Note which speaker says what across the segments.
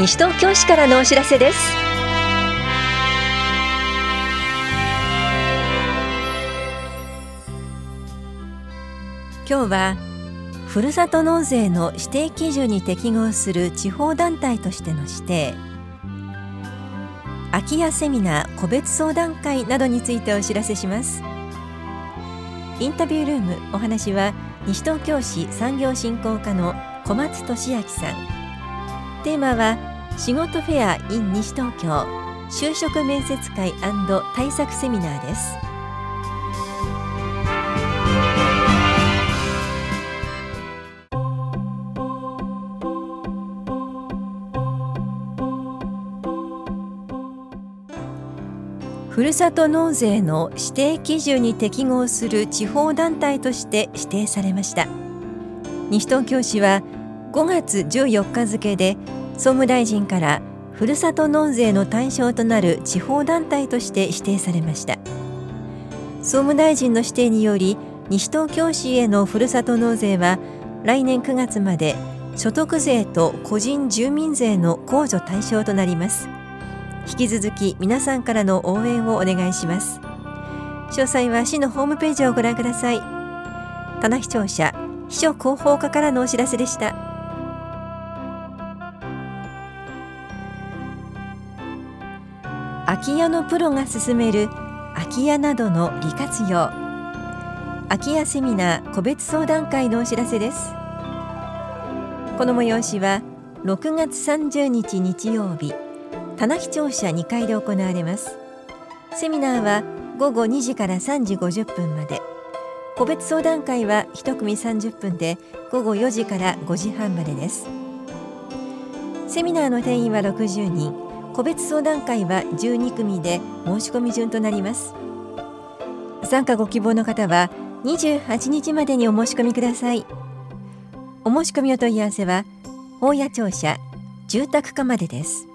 Speaker 1: 西東京市からのお知らせです。
Speaker 2: 今日はふるさと納税の指定基準に適合する地方団体としての指定。空き家セミナー個別相談会などについてお知らせします。インタビュールームお話は西東京市産業振興課の小松俊明さん。テーマは仕事フェア in 西東京就職面接会対策セミナーです。ふるさと納税の指定基準に適合する地方団体として指定されました。西東京市は5月14日付で総務大臣からふるさと納税の対象となる地方団体として指定されました。総務大臣の指定により西東京市へのふるさと納税は来年9月まで所得税と個人住民税の控除対象となります。引き続き皆さんからの応援をお願いします。詳細は市のホームページをご覧ください。棚視聴者秘書広報課からのお知らせでした。空き家のプロが進める空き家などの利活用。空き家セミナー個別相談会のお知らせです。この催しは6月30日日曜日棚視聴者2階で行われます。セミナーは午後2時から3時50分まで。個別相談会は1組30分で午後4時から5時半までです。セミナーの定員は60人。個別相談会は12組で申し込み順となります。参加ご希望の方は28日までにお申し込みください。お申し込みお問い合わせは大谷庁舎住宅課までです。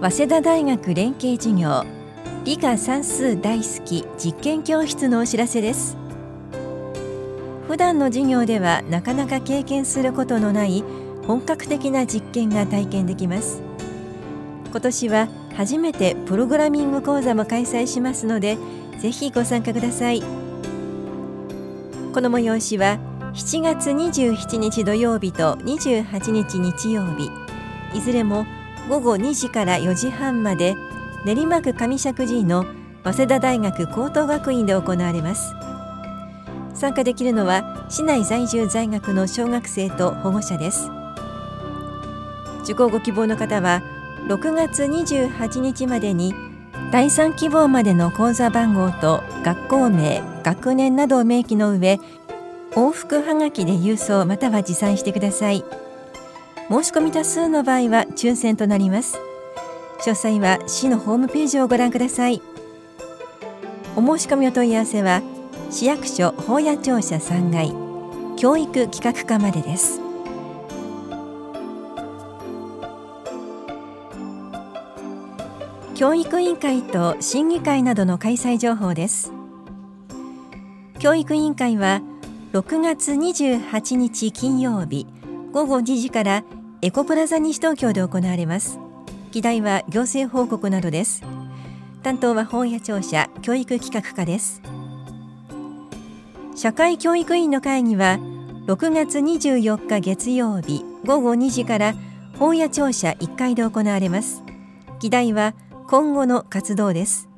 Speaker 2: 早稲田大学連携事業理科算数大好き実験教室のお知らせです。普段の授業ではなかなか経験することのない本格的な実験が体験できます。今年は初めてプログラミング講座も開催しますのでぜひご参加ください。この催しは7月27日土曜日と28日日曜日。いずれも午後2時から4時半まで練馬区上石神井の早稲田大学高等学院で行われます。参加できるのは市内在住在学の小学生と保護者です。受講ご希望の方は6月28日までに第3希望までの口座番号と学校名学年などを明記の上往復はがきで郵送または持参してください。申し込み多数の場合は抽選となります。詳細は市のホームページをご覧ください。お申し込みお問い合わせは市役所法屋庁舎3階教育企画課までです。教育委員会と審議会などの開催情報です。教育委員会は6月28日金曜日午後2時からエコプラザ西東京で行われます。議題は行政報告などです。担当は本屋庁舎教育企画課です。社会教育委員の会議は6月24日月曜日午後2時から本屋庁舎1階で行われます。議題は今後の活動です。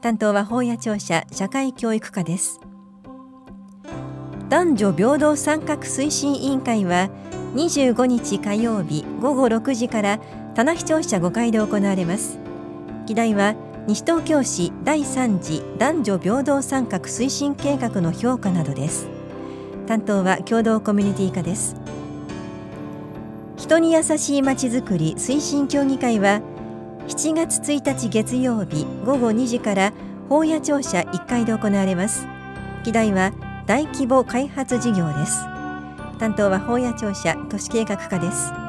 Speaker 2: 担当は本屋庁舎社会教育課です。男女平等参画推進委員会は25日火曜日午後6時から棚視聴者5階で行われます。議題は西東京市第3次男女平等参画推進計画の評価などです。担当は共同コミュニティ課です。人に優しいまちづくり推進協議会は7月1日月曜日午後2時から法屋庁舎1階で行われます。議題は大規模開発事業です。担当は本屋庁舎都市計画課です。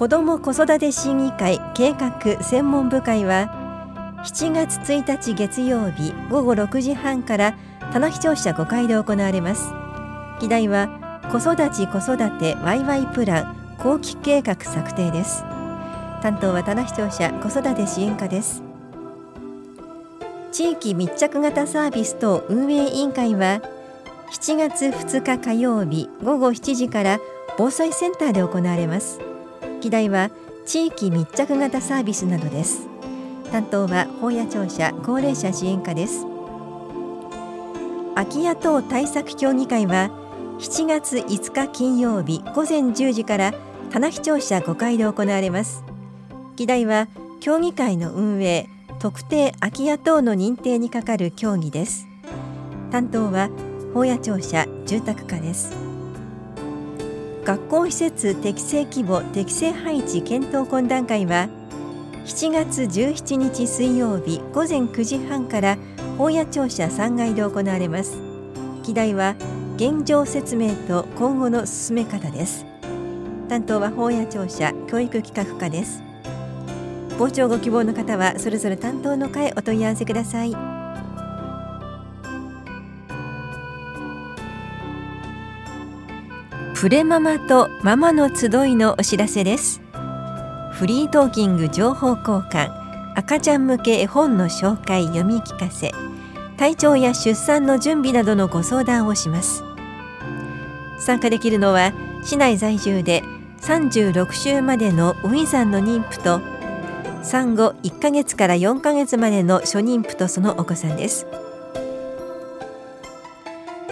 Speaker 2: 子ども子育て審議会計画専門部会は7月1日月曜日午後6時半から棚視聴者5階で行われます。議題は子育ち子育てワイワイプラン後期計画策定です。担当は棚視聴者子育て支援課です。地域密着型サービス等運営委員会は7月2日火曜日午後7時から防災センターで行われます。議題は地域密着型サービスなどです担当は法屋庁舎高齢者支援課です空き家等対策協議会は7月5日金曜日午前10時から棚視聴者5階で行われます議題は協議会の運営特定空き家等の認定に係る協議です担当は法屋庁舎住宅課です学校施設適正規模適正配置検討懇談会は7月17日水曜日午前9時半から法屋庁舎3階で行われます。議題は現状説明と今後の進め方です。担当は法屋庁舎教育企画課です。傍聴ご希望の方はそれぞれ担当の課へお問い合わせください。プレママとママの集いのお知らせです。フリートーキング情報交換。赤ちゃん向け絵本の紹介読み聞かせ。体調や出産の準備などのご相談をします。参加できるのは市内在住で36週までのウィザンの妊婦と産後1ヶ月から4ヶ月までの初妊婦とそのお子さんです。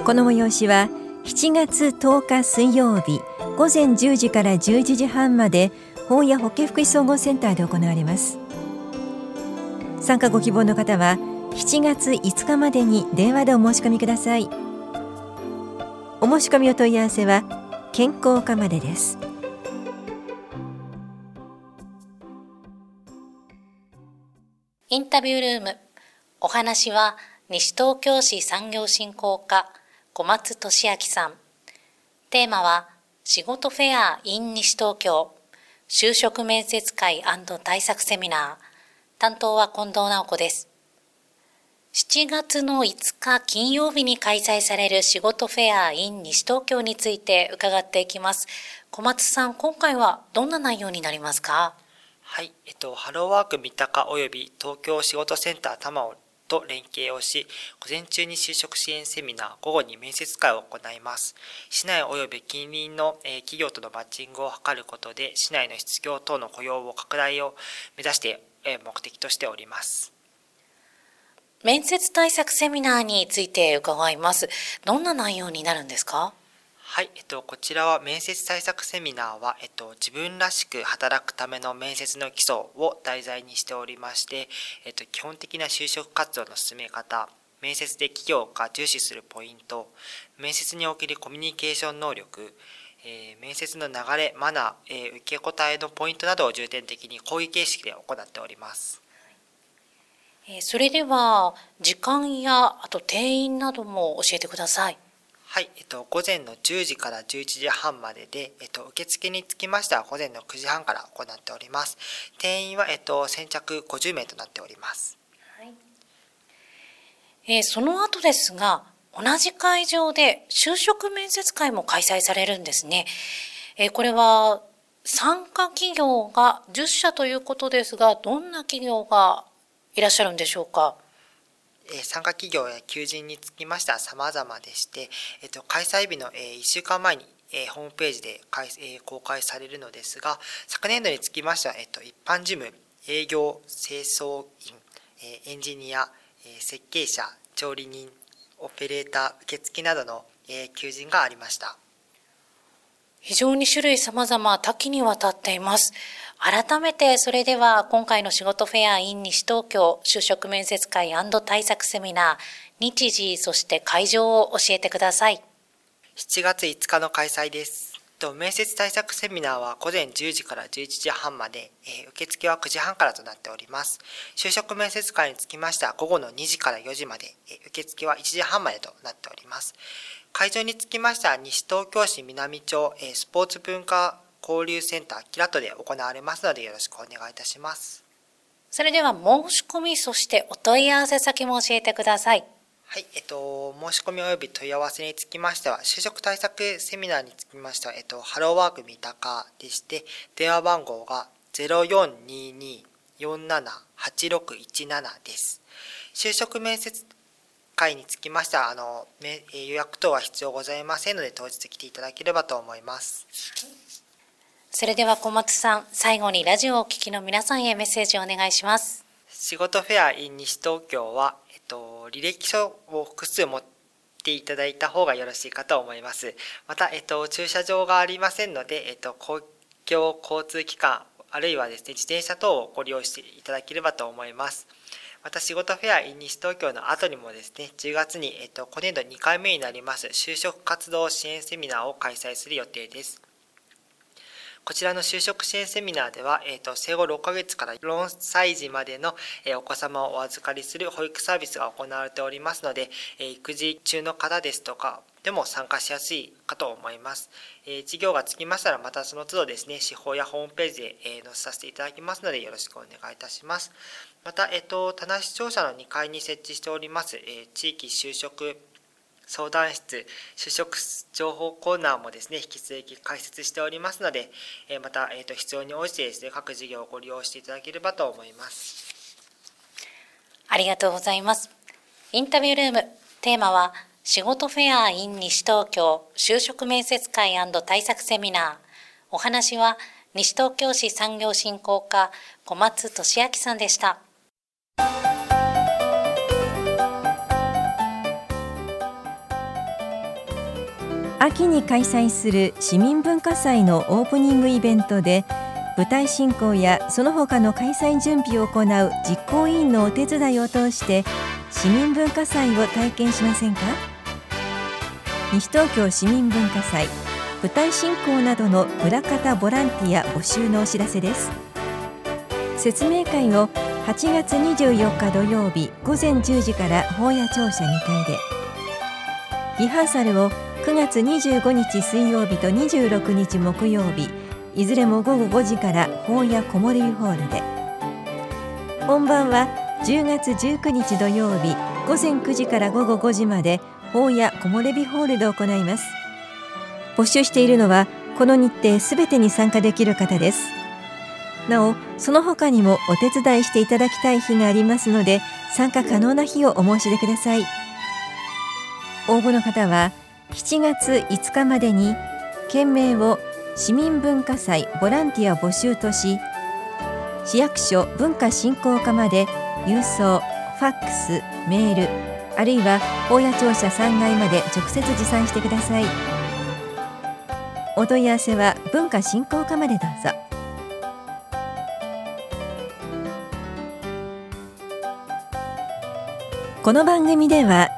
Speaker 2: この催しは7月10日水曜日午前10時から11時半まで本屋保健福祉総合センターで行われます。参加ご希望の方は7月5日までに電話でお申し込みください。お申し込みお問い合わせは健康課までです。
Speaker 3: インタビュールーム。お話は西東京市産業振興課。小松俊明さん。テーマは仕事フェア in 西東京。就職面接会対策セミナー。担当は近藤直子です。7月の5日金曜日に開催される仕事フェア in 西東京について伺っていきます。小松さん今回はどんな内容になりますか？
Speaker 4: はい、えっと、ハローワーク三鷹及び東京仕事センター多摩と連携をし、午前中に就職支援セミナー、午後に面接会を行います。市内及び近隣の企業とのマッチングを図ることで、市内の失業等の雇用を拡大を目指して目的としております。
Speaker 3: 面接対策セミナーについて伺います。どんな内容になるんですか？
Speaker 4: はい、えっと、こちらは面接対策セミナーは、えっと、自分らしく働くための面接の基礎を題材にしておりまして、えっと、基本的な就職活動の進め方、面接で企業が重視するポイント、面接におけるコミュニケーション能力、えー、面接の流れ、マナー、えー、受け答えのポイントなどを重点的に講義形式で行っております。
Speaker 3: それでは時間やあと定員なども教えてください。
Speaker 4: はい、えっと、午前の10時から11時半までで、えっと、受付につきましては午前の9時半から行っております。定員は、えっと、先着50名となっております。はい、
Speaker 3: えー、その後ですが、同じ会場で就職面接会も開催されるんですね。えー、これは参加企業が10社ということですが、どんな企業がいらっしゃるんでしょうか？
Speaker 4: 参加企業や求人につきましては様々でして、えっと、開催日の1週間前にホームページで公開されるのですが、昨年度につきましては、えっと、一般事務、営業、清掃員、エンジニア、設計者、調理人、オペレーター、受付などの求人がありました。
Speaker 3: 非常に種類様々多岐にわたっています。改めてそれでは今回の仕事フェア in 西東京就職面接会対策セミナー日時そして会場を教えてください
Speaker 4: 7月5日の開催です面接対策セミナーは午前10時から11時半まで、えー、受付は9時半からとなっております。就職面接会につきましては午後の2時から4時まで、えー、受付は1時半までとなっております。会場につきましては西東京市南町、えー、スポーツ文化交流センターキラットで行われますのでよろしくお願いいたします。
Speaker 3: それでは申し込み、そしてお問い合わせ先も教えてください。
Speaker 4: はい、えっと、申し込み及び問い合わせにつきましては、就職対策セミナーにつきましては、えっと、ハローワーク三鷹でして、電話番号が0422-478617です。就職面接会につきましては、あの、予約等は必要ございませんので、当日来ていただければと思います。
Speaker 3: それでは小松さん、最後にラジオをお聞きの皆さんへメッセージをお願いします。
Speaker 4: 仕事フェア in 西東京は、えっと、履歴書を複数持っていただいた方がよろしいかと思います。また、えっと、駐車場がありませんので、えっと、公共交通機関、あるいはですね、自転車等をご利用していただければと思います。また仕事フェア in 西東京の後にもですね、10月に、えっと、今年度2回目になります就職活動支援セミナーを開催する予定です。こちらの就職支援セミナーでは、えーと、生後6ヶ月から4歳児までの、えー、お子様をお預かりする保育サービスが行われておりますので、えー、育児中の方ですとかでも参加しやすいかと思います。えー、事業がつきましたら、またその都度ですね、司法やホームページで、えー、載せさせていただきますので、よろしくお願いいたします。また、えっ、ー、と、棚視聴者の2階に設置しております、え、地域就職相談室、就職情報コーナーもですね、引き続き開設しておりますので、また、えー、と必要に応じてですね、各事業をご利用していただければと思います。
Speaker 3: ありがとうございます。インタビュールーム、テーマは、仕事フェア in 西東京就職面接会対策セミナー。お話は、西東京市産業振興課小松俊明さんでした。
Speaker 2: 秋に開催する市民文化祭のオープニングイベントで舞台進行やその他の開催準備を行う実行委員のお手伝いを通して市民文化祭を体験しませんか？西東京市民文化祭舞台進行などの裏方ボランティア募集のお知らせです。説明会を8月24日土曜日午前10時から法屋庁舎2階で。リハーサルを9月25日水曜日と26日木曜日いずれも午後5時から法屋こもりホールで。本番は10月19日土曜日午前9時から午後5時まで法屋木漏れ日ホールで行います。募集しているのはこの日程すべてに参加できる方です。なおその他にもお手伝いしていただきたい日がありますので参加可能な日をお申し出ください。応募の方は7月5日までに件名を市民文化祭ボランティア募集とし市役所文化振興課まで郵送ファックスメールあるいは大谷庁舎3階まで直接持参してください。お問い合わせは文化振興課までどうぞ。この番組では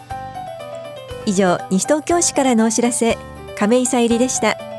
Speaker 2: 以上西東京市からのお知らせ亀井さゆりでした。